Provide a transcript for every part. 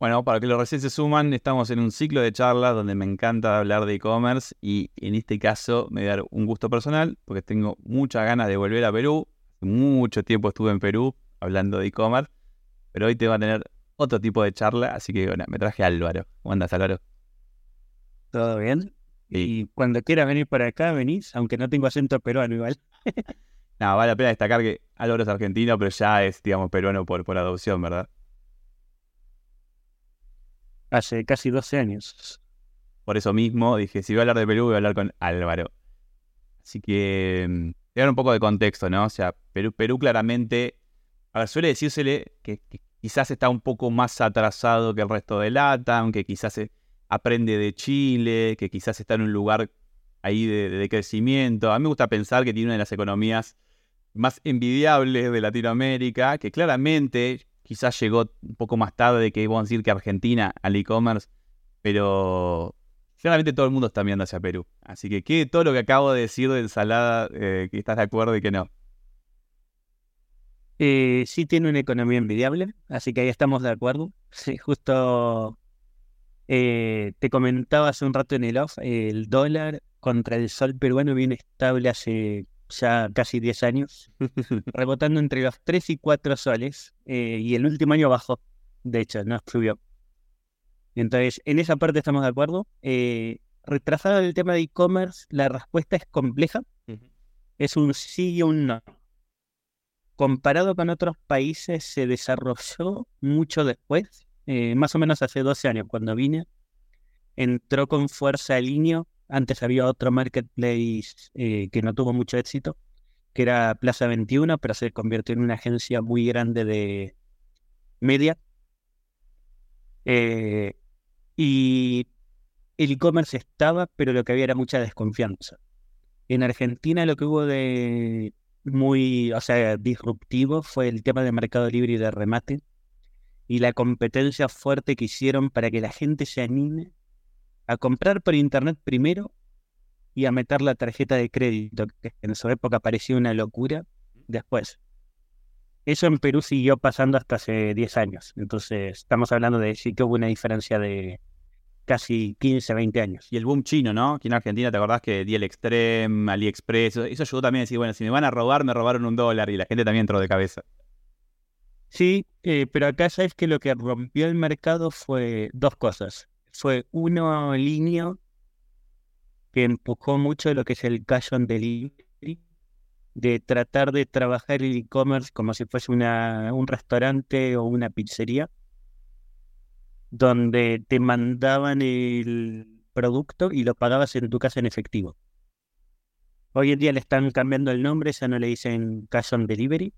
Bueno, para que los recién se suman, estamos en un ciclo de charlas donde me encanta hablar de e-commerce y en este caso me voy a dar un gusto personal porque tengo muchas ganas de volver a Perú. mucho tiempo estuve en Perú hablando de e-commerce, pero hoy te va a tener otro tipo de charla, así que bueno, me traje a Álvaro. ¿Cómo andas, Álvaro? ¿Todo bien? Y cuando quieras venir para acá, venís, aunque no tengo acento peruano igual. no, vale la pena destacar que Álvaro es argentino, pero ya es, digamos, peruano por, por adopción, ¿verdad? Hace casi 12 años. Por eso mismo dije, si voy a hablar de Perú, voy a hablar con Álvaro. Así que, mm, dar un poco de contexto, ¿no? O sea, Perú, Perú claramente, a ver, suele decírsele que, quizás está un poco más atrasado que el resto de LATAM, que quizás aprende de Chile, que quizás está en un lugar ahí de, de, crecimiento. A mí me gusta pensar que tiene una de las economías más envidiables de Latinoamérica, que claramente quizás llegó un poco más tarde que vamos a decir que Argentina al e-commerce, pero generalmente todo el mundo está mirando hacia Perú. Así que ¿qué todo lo que acabo de decir de ensalada, eh, estás de acuerdo y que no. Eh, sí tiene una economía envidiable, así que ahí estamos de acuerdo. Sí, justo eh, te comentaba hace un rato en el off, el dólar contra el sol peruano viene estable hace ya casi 10 años, rebotando entre los 3 y 4 soles, eh, y el último año bajó, de hecho, no subió. Entonces, en esa parte estamos de acuerdo. Eh, retrasado el tema de e-commerce, la respuesta es compleja. Es un sí y un no. Comparado con otros países, se desarrolló mucho después, eh, más o menos hace 12 años, cuando vine. Entró con fuerza el Inio antes había otro marketplace eh, que no tuvo mucho éxito, que era Plaza 21, pero se convirtió en una agencia muy grande de media. Eh, y el e-commerce estaba, pero lo que había era mucha desconfianza. En Argentina lo que hubo de muy, o sea, disruptivo fue el tema de mercado libre y de remate y la competencia fuerte que hicieron para que la gente se anime a comprar por internet primero y a meter la tarjeta de crédito, que en su época parecía una locura, después. Eso en Perú siguió pasando hasta hace 10 años. Entonces, estamos hablando de sí que hubo una diferencia de casi 15, 20 años. Y el boom chino, ¿no? Aquí en Argentina, ¿te acordás que DL Extreme, AliExpress, eso ayudó también a decir, bueno, si me van a robar, me robaron un dólar y la gente también entró de cabeza. Sí, eh, pero acá sabes que lo que rompió el mercado fue dos cosas fue uno línea que empujó mucho lo que es el cash on delivery, de tratar de trabajar el e-commerce como si fuese una, un restaurante o una pizzería, donde te mandaban el producto y lo pagabas en tu casa en efectivo. Hoy en día le están cambiando el nombre, ya no le dicen cash on delivery,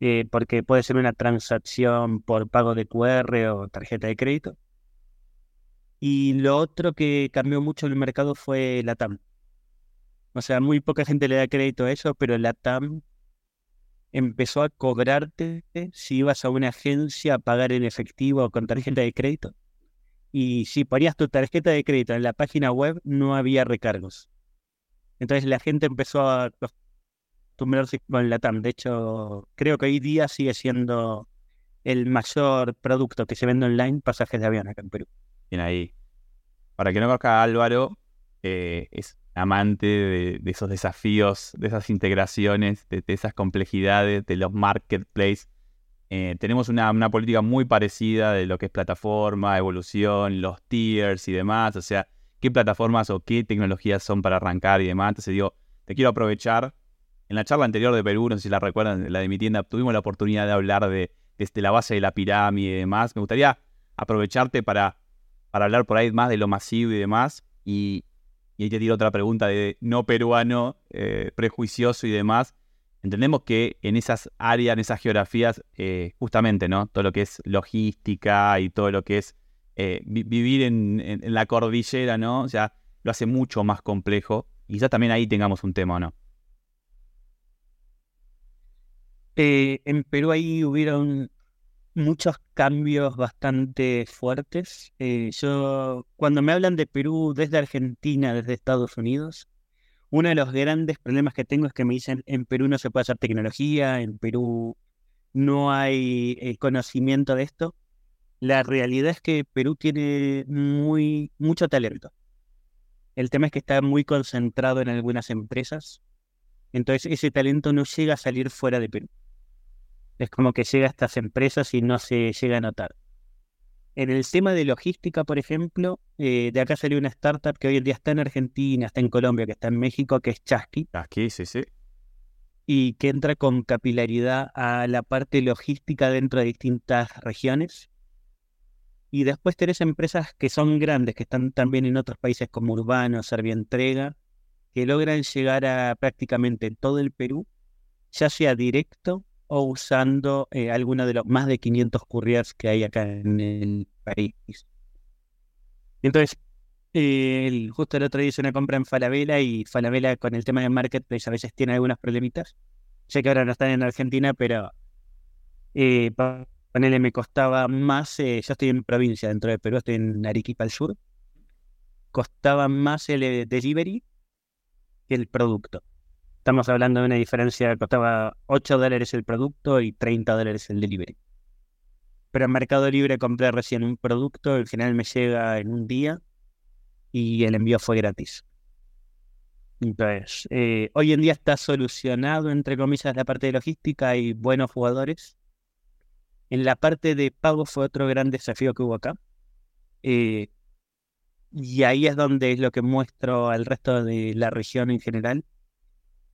eh, porque puede ser una transacción por pago de QR o tarjeta de crédito. Y lo otro que cambió mucho el mercado fue la TAM. O sea, muy poca gente le da crédito a eso, pero la TAM empezó a cobrarte si ibas a una agencia a pagar en efectivo o con tarjeta de crédito. Y si ponías tu tarjeta de crédito en la página web, no había recargos. Entonces la gente empezó a acostumbrarse con la TAM. De hecho, creo que hoy día sigue siendo el mayor producto que se vende online, pasajes de avión acá en Perú. Bien ahí. Para que no conozca a Álvaro, eh, es amante de, esos desafíos, de esas integraciones, de, esas complejidades, de los marketplaces. Eh, tenemos una, política muy parecida de lo que es plataforma, evolución, los tiers y demás. O sea, qué plataformas o qué tecnologías son para arrancar y demás. Entonces digo, te quiero aprovechar. En la charla anterior de Perú, no sé si la recuerdan, la de mi tienda, tuvimos la oportunidad de hablar de desde la base de la pirámide y demás. Me gustaría aprovecharte para para hablar por ahí más de lo masivo y demás. Y, y ahí te tiro otra pregunta de no peruano, eh, prejuicioso y demás. Entendemos que en esas áreas, en esas geografías, eh, justamente, ¿no? Todo lo que es logística y todo lo que es eh, vivir en, la cordillera, ¿no? O sea, lo hace mucho más complejo. Y quizás también ahí tengamos un tema, ¿no? En Perú ahí hubieron muchos cambios bastante fuertes. Eh, yo, cuando me hablan de Perú desde Argentina, desde Estados Unidos, uno de los grandes problemas que tengo es que me dicen en Perú no se puede hacer tecnología, en Perú no hay conocimiento de esto. La realidad es que Perú tiene muy, mucho talento. El tema es que está muy concentrado en algunas empresas. Entonces ese talento no llega a salir fuera de Perú. Es como que llega a estas empresas y no se llega a notar. En el tema de logística, por ejemplo, eh, de acá salió una startup que hoy en día está en Argentina, está en Colombia, que está en México, que es Chasqui. Chasqui, sí, sí. Y que entra con capilaridad a la parte logística dentro de distintas regiones. Y después tenés empresas que son grandes, que están también en otros países como Urbano, Serbia Entrega, que logran llegar a prácticamente todo el Perú, ya sea directo o usando eh, alguno de los más de 500 couriers que hay acá en el país. Entonces, eh, justo el otro día hice una compra en Falabella y Falabella con el tema de marketplace a veces tiene algunos problemitas. Sé que ahora no están en Argentina, pero eh, ponele me costaba más, eh, yo estoy en provincia dentro de Perú, estoy en Arequipa al sur, costaba más el delivery que el producto. Estamos hablando de una diferencia, costaba 8 dólares el producto y 30 dólares el delivery. Pero en Mercado Libre compré recién un producto, al final me llega en un día y el envío fue gratis. Entonces, eh, hoy en día está solucionado, entre comillas, la parte de logística, hay buenos jugadores. En la parte de pago fue otro gran desafío que hubo acá. Eh, y ahí es donde es lo que muestro al resto de la región en general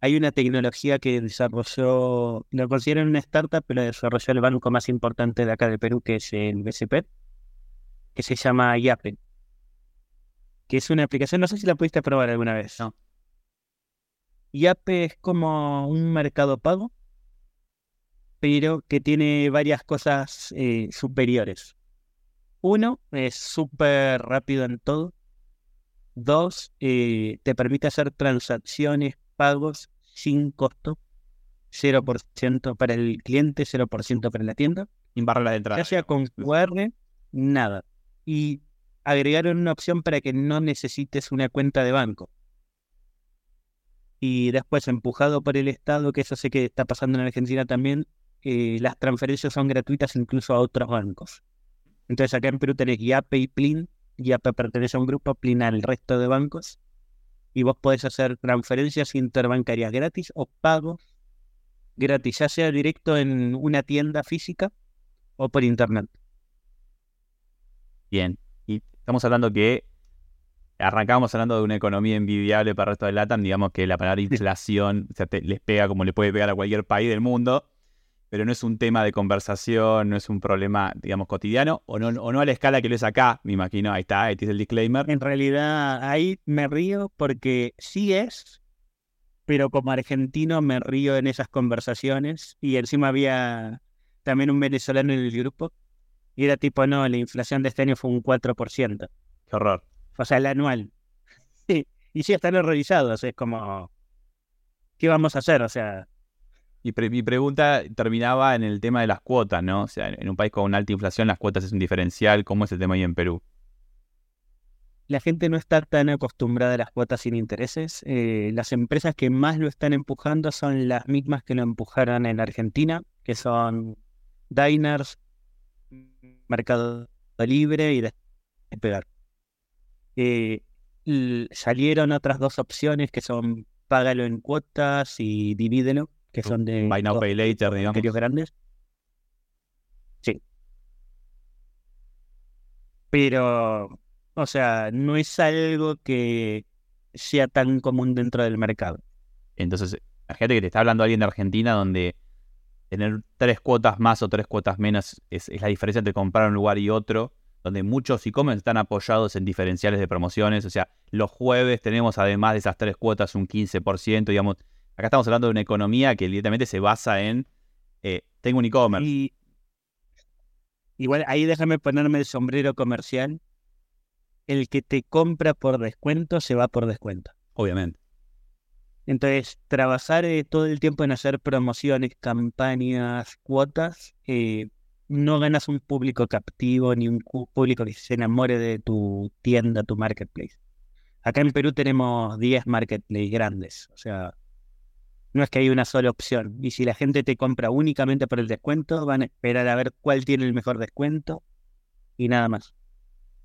hay una tecnología que desarrolló, lo consideran una startup, pero desarrolló el banco más importante de acá de Perú, que es el BCP, que se llama Yape, que es una aplicación, no sé si la pudiste probar alguna vez. No. Yape es como un mercado pago, pero que tiene varias cosas eh, superiores. Uno, es súper rápido en todo. Dos, eh, te permite hacer transacciones, pagos sin costo, 0% para el cliente, 0% para la tienda. Sin barra de entrada. Ya sea con QR, nada. Y agregaron una opción para que no necesites una cuenta de banco. Y después, empujado por el Estado, que eso sé que está pasando en Argentina también, eh, las transferencias son gratuitas incluso a otros bancos. Entonces acá en Perú tenés YAPE y PLIN. YAPE pertenece a un grupo, PLIN al resto de bancos y vos podés hacer transferencias interbancarias gratis o pagos gratis, ya sea directo en una tienda física o por internet. Bien, y estamos hablando que arrancamos hablando de una economía envidiable para el resto de LATAM, digamos que la palabra inflación les pega como le puede pegar a cualquier país del mundo pero no es un tema de conversación, no es un problema, digamos, cotidiano, o no, o no a la escala que lo es acá, me imagino, ahí está, ahí tienes el disclaimer. En realidad, ahí me río porque sí es, pero como argentino me río en esas conversaciones, y encima había también un venezolano en el grupo, y era tipo, no, la inflación de este año fue un 4%. Qué horror. O sea, el anual. Sí, y sí están horrorizados, es como, ¿qué vamos a hacer? O sea, y mi pregunta terminaba en el tema de las cuotas, ¿no? O sea, en un país con una alta inflación, las cuotas es un diferencial. ¿Cómo es el tema ahí en Perú? La gente no está tan acostumbrada a las cuotas sin intereses. Eh, las empresas que más lo están empujando son las mismas que lo empujaron en Argentina, que son Diners, Mercado Libre y Despegar. Eh, salieron otras dos opciones que son págalo en cuotas y divídelo que son de Buy Now Pay Later, digamos. grandes. Sí. Pero, o sea, no es algo que sea tan común dentro del mercado. Entonces, gente que te está hablando alguien de Argentina donde tener tres cuotas más o tres cuotas menos es, la diferencia entre comprar un lugar y otro, donde muchos e-commerce están apoyados en diferenciales de promociones, o sea, los jueves tenemos además de esas tres cuotas un 15%, digamos, Acá estamos hablando de una economía que evidentemente se basa en, eh, tengo un e-commerce. Y igual ahí déjame ponerme el sombrero comercial. El que te compra por descuento se va por descuento. Obviamente. Entonces, trabajar eh, todo el tiempo en hacer promociones, campañas, cuotas, eh, no ganas un público captivo ni un público que se enamore de tu tienda, tu marketplace. Acá en Perú tenemos 10 marketplaces grandes, o sea, no es que hay una sola opción. Y si la gente te compra únicamente por el descuento, van a esperar a ver cuál tiene el mejor descuento y nada más.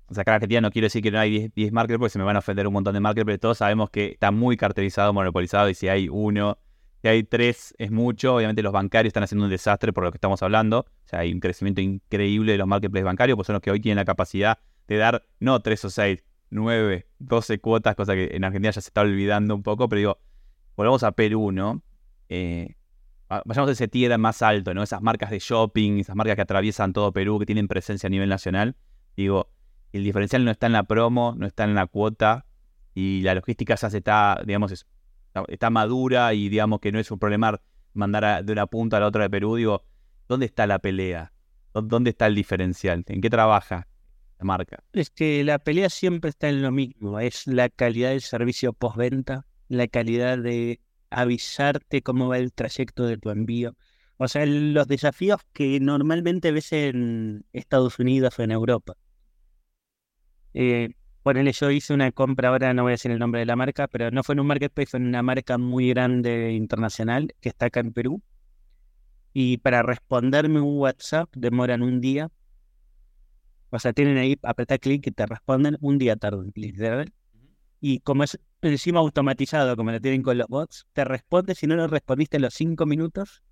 O sea, acá en Argentina no quiero decir que no hay 10, marketplaces porque se me van a ofender un montón de marketplaces. Todos sabemos que está muy cartelizado, monopolizado y si hay uno, si hay tres es mucho. Obviamente los bancarios están haciendo un desastre por lo que estamos hablando. O sea, hay un crecimiento increíble de los marketplaces bancarios, pues son los que hoy tienen la capacidad de dar no tres o seis, nueve, doce cuotas, cosa que en Argentina ya se está olvidando un poco, pero digo, volvamos a Perú, ¿no? Eh, vayamos a ese tierra más alto, ¿no? Esas marcas de shopping, esas marcas que atraviesan todo Perú, que tienen presencia a nivel nacional. Digo, el diferencial no está en la promo, no está en la cuota, y la logística ya se está, digamos, está madura y digamos que no es un problema mandar de una punta a la otra de Perú. Digo, ¿dónde está la pelea? ¿Dónde está el diferencial? ¿En qué trabaja la marca? Es que la pelea siempre está en lo mismo, es la calidad del servicio postventa, la calidad de avisarte cómo va el trayecto de tu envío. O sea, los desafíos que normalmente ves en Estados Unidos o en Europa. Eh, ponele, yo hice una compra, ahora no voy a decir el nombre de la marca, pero no fue en un marketplace, fue en una marca muy grande internacional que está acá en Perú. Y para responderme un WhatsApp demoran un día. O sea, tienen ahí, apretar clic y te responden un día tarde, ¿verdad? Y como es encima automatizado, como lo tienen con los bots, te responde, si no lo respondiste en los cinco minutos,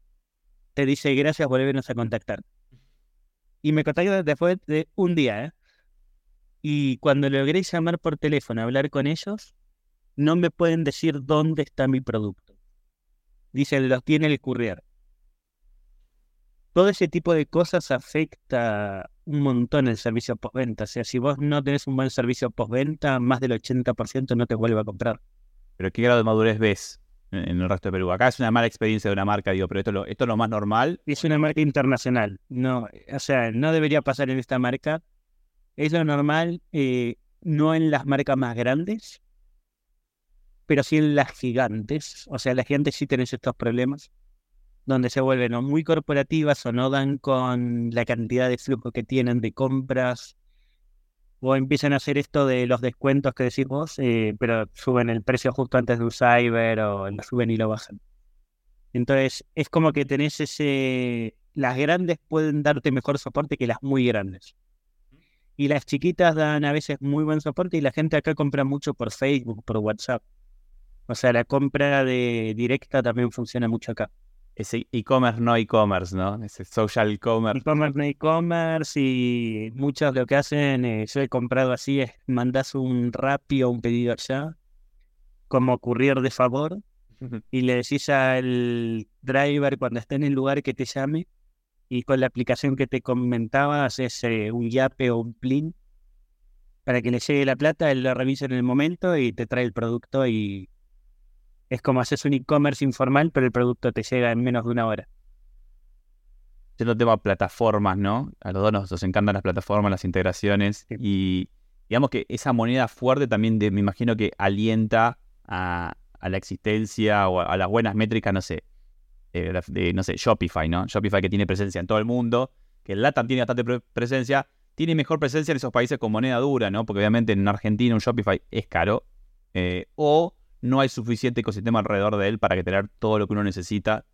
te dice gracias, volvernos a contactar. Y me contactaron después de un día, ¿eh? Y cuando logré llamar por teléfono, hablar con ellos, no me pueden decir dónde está mi producto. Dicen, los tiene el courier. Todo ese tipo de cosas afecta un montón el servicio postventa. O sea, si vos no tenés un buen servicio postventa, más del 80% no te vuelve a comprar. Pero ¿qué grado de madurez ves en el resto de Perú? Acá es una mala experiencia de una marca, digo, pero esto es lo, esto es lo más normal. Es una marca internacional. No, o sea, no debería pasar en esta marca. Es lo normal, eh, no en las marcas más grandes, pero sí en las gigantes. O sea, las gigantes sí tienen estos problemas donde se vuelven muy corporativas o no dan con la cantidad de flujo que tienen de compras, o empiezan a hacer esto de los descuentos que decís vos, eh, pero suben el precio justo antes de un cyber o lo suben y lo bajan. Entonces, es como que tenés ese... Las grandes pueden darte mejor soporte que las muy grandes. Y las chiquitas dan a veces muy buen soporte y la gente acá compra mucho por Facebook, por WhatsApp. O sea, la compra de directa también funciona mucho acá ese e-commerce no e-commerce, ¿no? Ese social e-commerce. E-commerce no e-commerce y muchos lo que hacen, eh, yo he comprado así, es mandas un Rappi o un pedido allá, como courier de favor, y le decís al driver cuando esté en el lugar que te llame, y con la aplicación que te comentaba haces eh, un yape o un plin para que le llegue la plata, él lo revisa en el momento y te trae el producto y es como haces un e-commerce informal, pero el producto te llega en menos de una hora. Yendo tema plataformas, ¿no? A los dos nos, encantan las plataformas, las integraciones. Y digamos que esa moneda fuerte también me imagino que alienta a, la existencia o a, las buenas métricas, no sé, de, no sé, Shopify, ¿no? Shopify que tiene presencia en todo el mundo, que el LATAM tiene bastante presencia, tiene mejor presencia en esos países con moneda dura, ¿no? Porque obviamente en Argentina un Shopify es caro. Eh, o no hay suficiente ecosistema alrededor de él para que tener todo lo que uno necesita.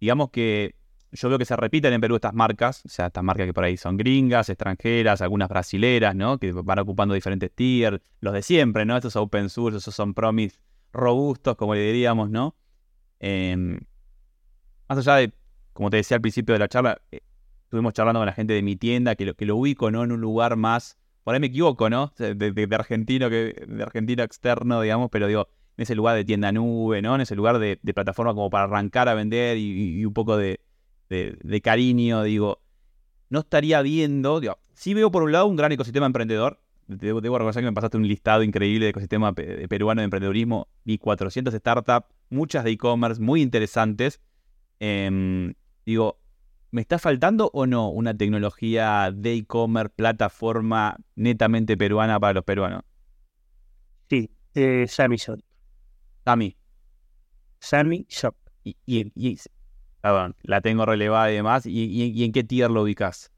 Digamos que yo veo que se repiten en Perú estas marcas, o sea, estas marcas que por ahí son gringas, extranjeras, algunas brasileras, ¿no? Que van ocupando diferentes tiers, los de siempre, ¿no? Estos open source, esos son promis robustos, como le diríamos, ¿no? Em, más allá de, como te decía al principio de la charla, eh, estuvimos charlando con la gente de mi tienda, que lo, que lo ubico, ¿no? En un lugar más, por ahí me equivoco, ¿no? De, de argentino, que, de argentino externo, digamos, pero digo, en ese lugar de tienda nube, ¿no? En ese lugar de, plataforma como para arrancar a vender y, un poco de, cariño, digo, no estaría viendo, digo, sí veo por un lado un gran ecosistema emprendedor, debo, reconocer que me pasaste un listado increíble de ecosistema peruano de emprendedurismo, vi 400 startups, muchas de e-commerce muy interesantes, em, digo, ¿Me está faltando o no una tecnología de e-commerce, plataforma netamente peruana para los peruanos? Sí, eh, Samison. Sami Shop. Y, y, perdón, la tengo relevada y demás. ¿Y, y, en qué tier lo ubicas?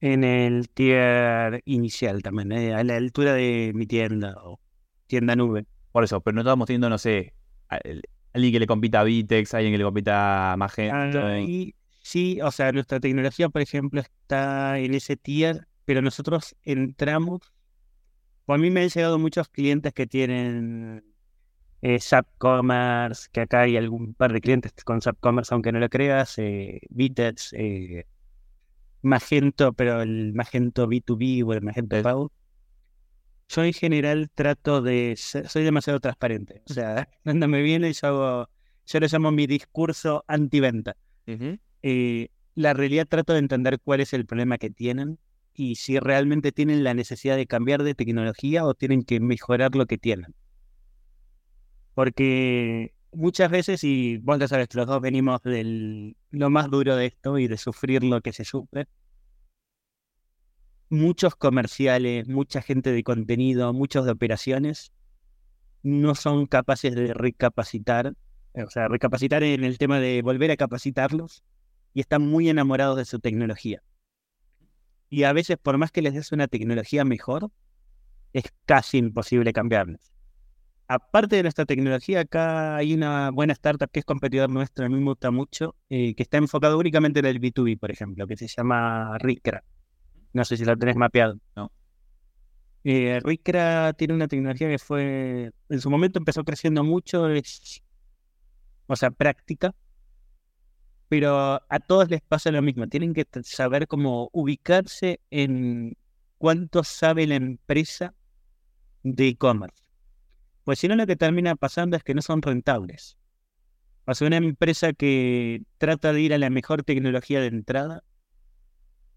En el tier inicial también, eh, a la altura de mi tienda o tienda nube. Por eso, pero no estamos teniendo, no sé, alguien que le compita a Vitex, alguien que le compita a Magento. Ah, sí, o sea, nuestra tecnología, por ejemplo, está en ese tier, pero nosotros entramos. Por a mí me han llegado muchos clientes que tienen eh, SAP Commerce, que acá hay algún par de clientes con SAP Commerce, aunque no lo creas, eh, Vitex, eh, Magento, pero el Magento B2B o el Magento Pago yo en general trato de soy demasiado transparente. O sea, cuando me viene yo hago, yo le llamo mi discurso antiventa. venta eh, la realidad trato de entender cuál es el problema que tienen y si realmente tienen la necesidad de cambiar de tecnología o tienen que mejorar lo que tienen. Porque muchas veces, y vos lo sabes, los dos venimos de lo más duro de esto y de sufrir lo que se sufre, muchos comerciales, mucha gente de contenido, muchos de operaciones, no son capaces de recapacitar, o sea, recapacitar en el tema de volver a capacitarlos y están muy enamorados de su tecnología. Y a veces, por más que les des una tecnología mejor, es casi imposible cambiarles. Aparte de nuestra tecnología, acá hay una buena startup que es competidor nuestro, a mí me gusta mucho, eh, que está enfocado únicamente en el B2B, por ejemplo, que se llama Ricra. No sé si la tenés mapeado. No. Eh, tiene una tecnología que fue, en su momento empezó creciendo mucho, es, o sea, práctica, pero a todos les pasa lo mismo, tienen que saber cómo ubicarse en cuánto sabe la empresa de e-commerce. Pues si no, lo que termina pasando es que no son rentables. O sea, una empresa que trata de ir a la mejor tecnología de entrada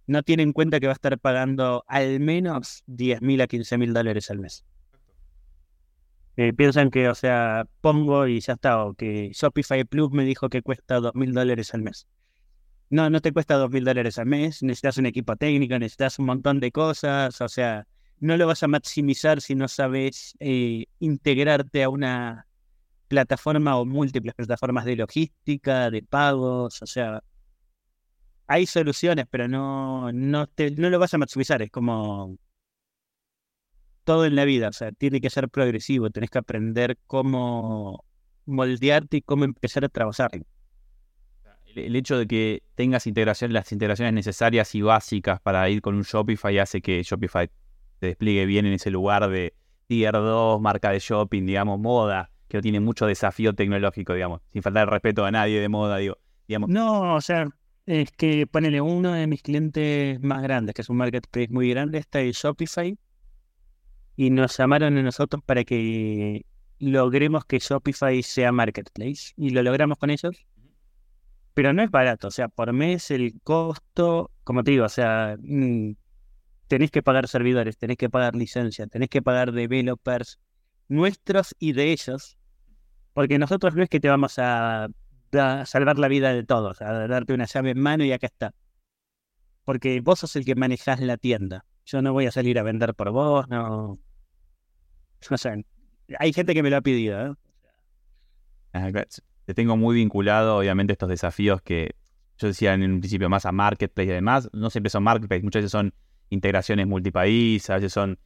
no tiene en cuenta que va a estar pagando al menos 10 mil a 15 mil dólares al mes. Eh, piensan que, o sea, pongo y ya está, o que Shopify Plus me dijo que cuesta 2 mil dólares al mes. No, no te cuesta 2 mil dólares al mes, necesitas un equipo técnico, necesitas un montón de cosas, o sea, no lo vas a maximizar si no sabes eh, integrarte a una plataforma o múltiples plataformas de logística, de pagos, o sea, hay soluciones, pero no, no, te, no lo vas a maximizar. Es como todo en la vida. O sea, tiene que ser progresivo. Tenés que aprender cómo moldearte y cómo empezar a trabajar. El hecho de que tengas las integraciones necesarias y básicas para ir con un Shopify hace que Shopify te despliegue bien en ese lugar de tier 2, marca de shopping, digamos, moda, que no tiene mucho desafío tecnológico, digamos, sin faltar el respeto a nadie de moda, digo. Digamos. No, o sea, es que ponele uno de mis clientes más grandes, que es un marketplace muy grande, está en Shopify. Y nos llamaron a nosotros para que logremos que Shopify sea marketplace. Y lo logramos con ellos. Pero no es barato. O sea, por mes el costo, como te digo, o sea, mm, tenés que pagar servidores, tenés que pagar licencia, tenés que pagar developers nuestros y de ellos. Porque nosotros no es que te vamos a salvar la vida de todos, a darte una llave en mano y acá está. Porque vos sos el que manejás la tienda. Yo no voy a salir a vender por vos, no. O sea, hay gente que me lo ha pedido. ¿eh? Te tengo muy vinculado, obviamente, estos desafíos que yo decía en un principio más a marketplace y demás. No siempre son marketplace, muchas veces son integraciones multipaís, a veces son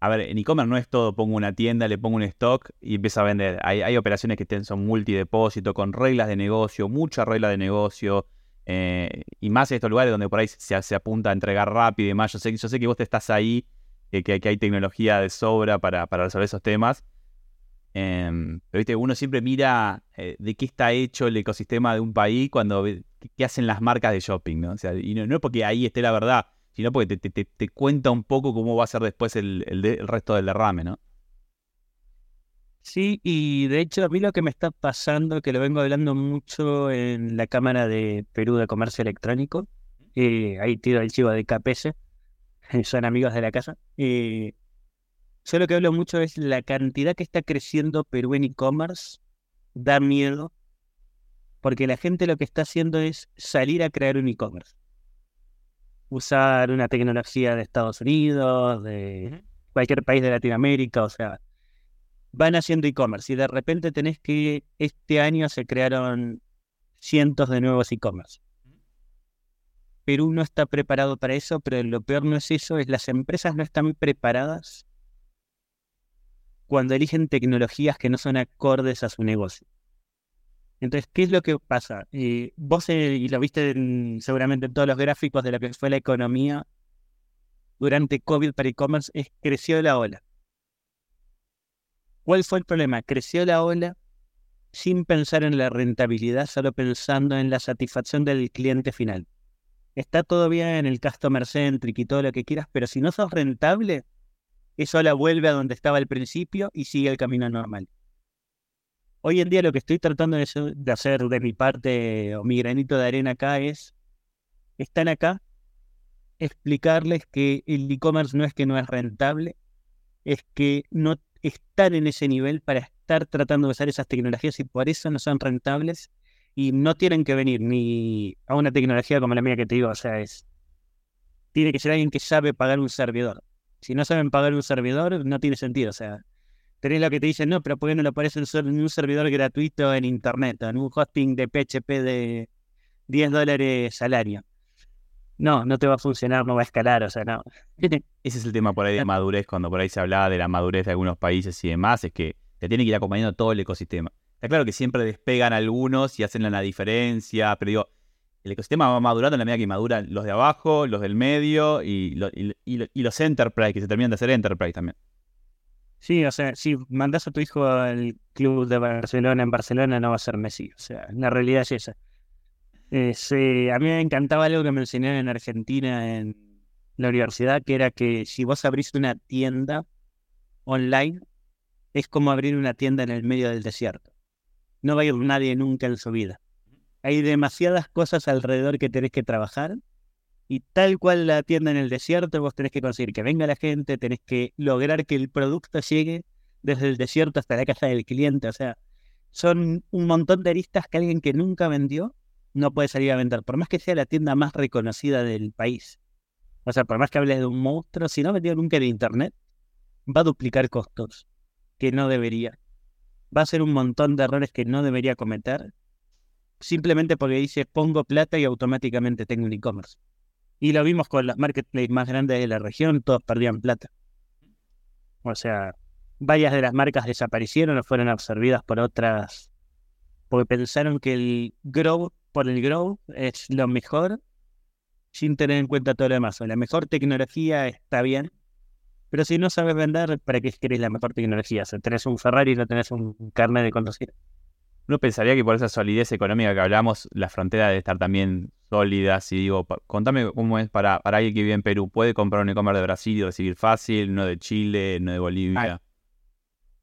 a ver, en e-commerce no es todo, pongo una tienda, le pongo un stock y empiezo a vender. Hay, operaciones que son multidepósito, con reglas de negocio, muchas reglas de negocio, eh, y más en estos lugares donde por ahí se, apunta a entregar rápido y demás. Yo sé, yo sé que vos te estás ahí, que, que, hay tecnología de sobra para, resolver esos temas. Em, pero ¿viste? uno siempre mira eh, de qué está hecho el ecosistema de un país cuando qué hacen las marcas de shopping, ¿no? Y no es porque ahí esté la verdad sino porque te, cuenta un poco cómo va a ser después el, resto del derrame, ¿no? Sí, y de hecho a mí lo que me está pasando, que lo vengo hablando mucho en la Cámara de Perú de Comercio Electrónico, eh, ahí tiro el chivo de KPS, son amigos de la casa, eh, yo lo que hablo mucho es la cantidad que está creciendo Perú en e-commerce, da miedo, porque la gente lo que está haciendo es salir a crear un e-commerce usar una tecnología de Estados Unidos, de cualquier país de Latinoamérica, o sea, van haciendo e-commerce y de repente tenés que este año se crearon cientos de nuevos e-commerce. Perú no está preparado para eso, pero lo peor no es eso, es las empresas no están preparadas cuando eligen tecnologías que no son acordes a su negocio. Entonces, ¿qué es lo que pasa? Eh, vos, eh, y lo viste seguramente en todos los gráficos de lo que fue la economía durante COVID para e-commerce, es creció la ola. ¿Cuál fue el problema? Creció la ola sin pensar en la rentabilidad, solo pensando en la satisfacción del cliente final. Está todo bien en el customer centric y todo lo que quieras, pero si no sos rentable, eso la vuelve a donde estaba al principio y sigue el camino normal. Hoy en día lo que estoy tratando de hacer de mi parte o mi granito de arena acá es, están acá, explicarles que el e-commerce no es que no es rentable, es que no están en ese nivel para estar tratando de usar esas tecnologías y por eso no son rentables y no tienen que venir ni a una tecnología como la mía que te digo, o sea, es tiene que ser alguien que sabe pagar un servidor. Si no saben pagar un servidor, no tiene sentido, o sea, tenés lo que te dicen, no, pero ¿por qué no lo aparece en un servidor gratuito en internet, en un hosting de PHP de 10 dólares al año? No, no te va a funcionar, no va a escalar, o sea, no. Ese es el tema por ahí de madurez, cuando por ahí se hablaba de la madurez de algunos países y demás, es que te tiene que ir acompañando todo el ecosistema. Está claro que siempre despegan algunos y hacen la diferencia, pero digo, el ecosistema va madurando en la medida que maduran los de abajo, los del medio y, y los enterprise, que se terminan de hacer enterprise también. Sí, o sea, si mandas a tu hijo al club de Barcelona en Barcelona, no va a ser Messi. O sea, la realidad es esa. Eh, a mí me encantaba algo que me enseñaron en Argentina en la universidad, que era que si vos abrís una tienda online, es como abrir una tienda en el medio del desierto. No va a ir nadie nunca en su vida. Hay demasiadas cosas alrededor que tenés que trabajar y tal cual la tienda en el desierto, vos tenés que conseguir que venga la gente, tenés que lograr que el producto llegue desde el desierto hasta la casa del cliente. O sea, son un montón de aristas que alguien que nunca vendió no puede salir a vender, por más que sea la tienda más reconocida del país. O sea, por más que hables de un monstruo, si no vendió nunca en internet, va a duplicar costos que no debería. Va a hacer un montón de errores que no debería cometer, simplemente porque dice pongo plata y automáticamente tengo un e-commerce. Y lo vimos con las marketplaces más grandes de la región, todos perdían plata. O sea, varias de las marcas desaparecieron o fueron absorbidas por otras, porque pensaron que el grow por el grow es lo mejor, sin tener en cuenta todo lo demás. O la mejor tecnología está bien, pero si no sabes vender, ¿para qué querés la mejor tecnología? O sea, tenés un Ferrari y no tenés un carnet de conducir. Uno pensaría que por esa solidez económica que hablamos, la frontera debe estar también sólida. Si digo, contame cómo es para, para alguien que vive en Perú. ¿Puede comprar un e-commerce de Brasil y recibir fácil? ¿No de Chile? ¿No de Bolivia?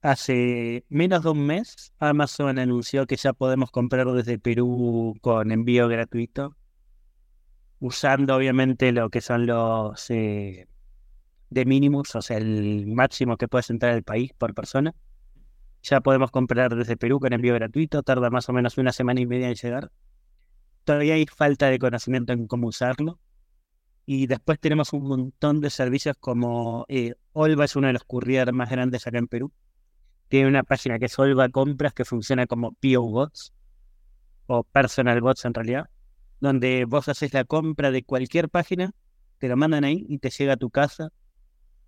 Hace menos de un mes, Amazon anunció que ya podemos comprar desde Perú con envío gratuito, usando obviamente lo que son los eh, de mínimos, o sea, el máximo que puedes entrar al país por persona. Ya podemos comprar desde Perú con envío gratuito, tarda más o menos una semana y media en llegar. Todavía hay falta de conocimiento en cómo usarlo. Y después tenemos un montón de servicios como eh, Olva es uno de los courier más grandes acá en Perú. Tiene una página que es Olva Compras que funciona como PO Bots o Personal Bots en realidad, donde vos haces la compra de cualquier página, te lo mandan ahí y te llega a tu casa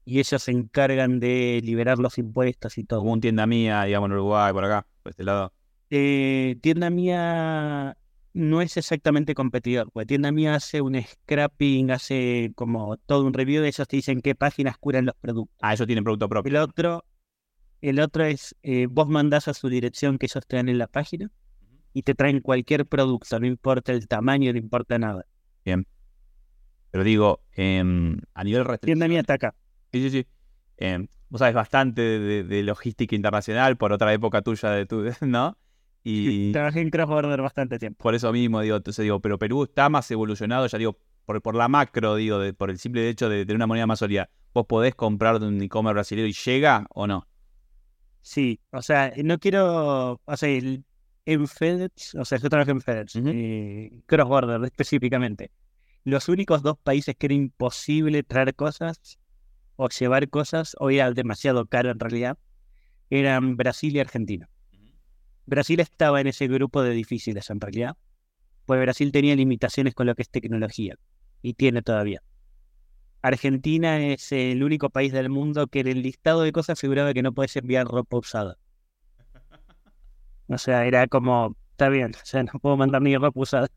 y ellos se encargan de liberar los impuestos y todo. Como un tienda mía, digamos, en Uruguay, por acá, por este lado. Eh, tienda mía no es exactamente competidor, porque tienda mía hace un scrapping, hace como todo un review de ellos, te dicen qué páginas curan los productos. Ah, ellos tienen producto propio. El otro, el otro es, eh, vos mandás a su dirección que ellos te dan en la página y te traen cualquier producto, no importa el tamaño, no importa nada. Bien. Pero digo, em, a nivel Tienda mía está acá. Sí, sí, sí. Em, vos sabes bastante de, logística internacional por otra época tuya de tu, ¿no? Y trabajé en cross border bastante tiempo. Por eso mismo, digo, entonces digo, pero Perú está más evolucionado, ya digo, por, por la macro, digo, por el simple hecho de tener una moneda más sólida. ¿Vos podés comprar de un e-commerce brasileño y llega o no? Sí, o sea, no quiero, o sea, en FedEx, o sea, yo trabajo en FedEx, eh, cross border específicamente. Los únicos dos países que era imposible traer cosas o llevar cosas, o era demasiado caro en realidad, eran Brasil y Argentina. Brasil estaba en ese grupo de difíciles en realidad, pues Brasil tenía limitaciones con lo que es tecnología y tiene todavía. Argentina es el único país del mundo que en el listado de cosas figuraba que no puedes enviar ropa usada. O sea, era como, está bien, o sea, no puedo mandar ni ropa usada.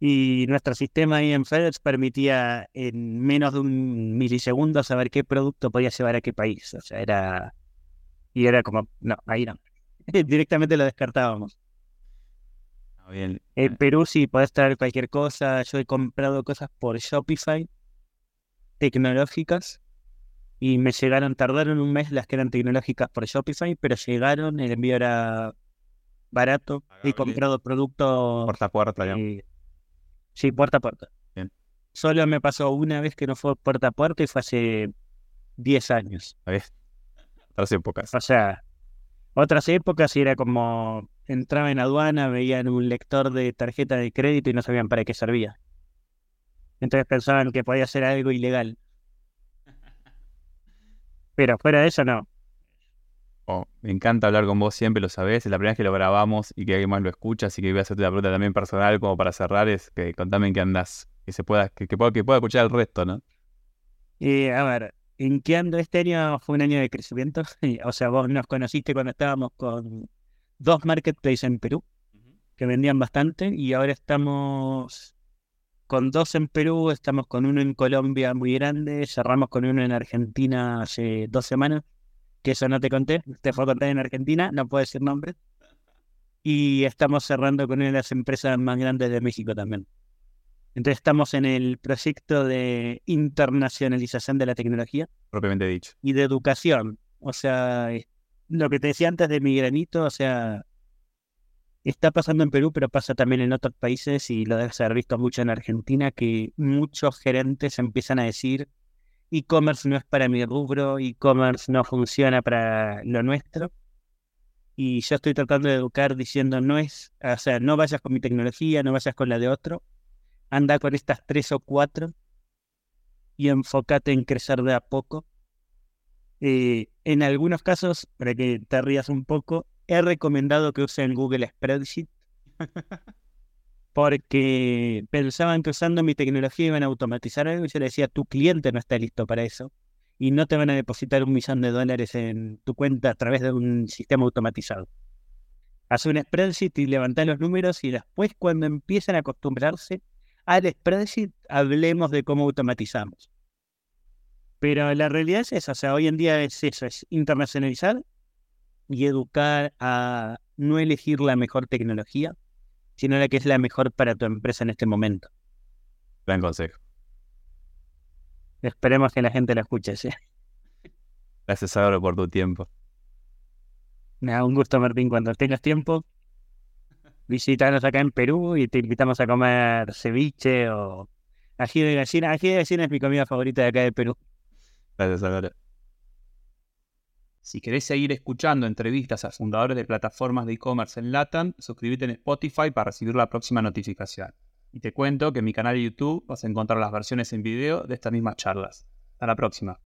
Y nuestro sistema ahí en FedEx permitía en menos de un milisegundo saber qué producto podía llevar a qué país. O sea, era. Y era como, no, ahí no. Directamente lo descartábamos. Ah, bien. En Perú sí podés traer cualquier cosa. Yo he comprado cosas por Shopify, tecnológicas, y me llegaron, tardaron un mes las que eran tecnológicas por Shopify, pero llegaron, el envío era barato. He Pagable. comprado productos. Puerta a puerta, digamos. eh, sí, puerta a puerta. Bien. Solo me pasó una vez que no fue puerta a puerta y fue hace 10 años. Otras épocas. O sea, otras épocas era como entraba en aduana, veían un lector de tarjeta de crédito y no sabían para qué servía. Entonces pensaban que podía ser algo ilegal. Pero fuera de eso no. Oh, me encanta hablar con vos siempre, lo sabés. Es la primera vez que lo grabamos y que alguien más lo escucha, así que voy a hacerte la pregunta también personal como para cerrar, es que contame en qué andás, que se pueda, que, que pueda, que pueda escuchar el resto, ¿no? Y a ver, ¿en qué ando este año? Fue un año de crecimiento. O sea, vos nos conociste cuando estábamos con dos marketplaces en Perú que vendían bastante y ahora estamos con dos en Perú, estamos con uno en Colombia muy grande, cerramos con uno en Argentina hace dos semanas, que eso no te conté, te puedo contar en Argentina, no puedo decir nombres. Y estamos cerrando con una de las empresas más grandes de México también. Entonces estamos en el proyecto de internacionalización de la tecnología Propiamente dicho. y de educación. O sea, lo que te decía antes de mi granito, o sea, está pasando en Perú, pero pasa también en otros países y lo debes haber visto mucho en Argentina, que muchos gerentes empiezan a decir, e-commerce no es para mi rubro, e-commerce no funciona para lo nuestro. Y yo estoy tratando de educar diciendo, no es, o sea, no vayas con mi tecnología, no vayas con la de otro, anda con estas tres o cuatro y enfócate en crecer de a poco. Eh, en algunos casos, para que te rías un poco, he recomendado que usen Google Spreadsheet porque pensaban que usando mi tecnología iban a automatizar algo y yo le decía, tu cliente no está listo para eso y no te van a depositar un millón de dólares en tu cuenta a través de un sistema automatizado. Haz un spreadsheet y levantá los números y después cuando empiezan a acostumbrarse al spreadsheet hablemos de cómo automatizamos. Pero la realidad es esa, o sea, hoy en día es eso, es internacionalizar y educar a no elegir la mejor tecnología, sino la que es la mejor para tu empresa en este momento. Gran consejo. Esperemos que la gente la escuche, ¿sí? Gracias, Álvaro, por tu tiempo. Me da un gusto, Martín, cuando tengas tiempo, visítanos acá en Perú y te invitamos a comer ceviche o ají de gallina. Ají de gallina es mi comida favorita de acá de Perú. Gracias, Álvaro. Si querés seguir escuchando entrevistas a fundadores de plataformas de e-commerce en LATAM, suscríbete en Spotify para recibir la próxima notificación. Y te cuento que en mi canal de YouTube vas a encontrar las versiones en video de estas mismas charlas. Hasta la próxima.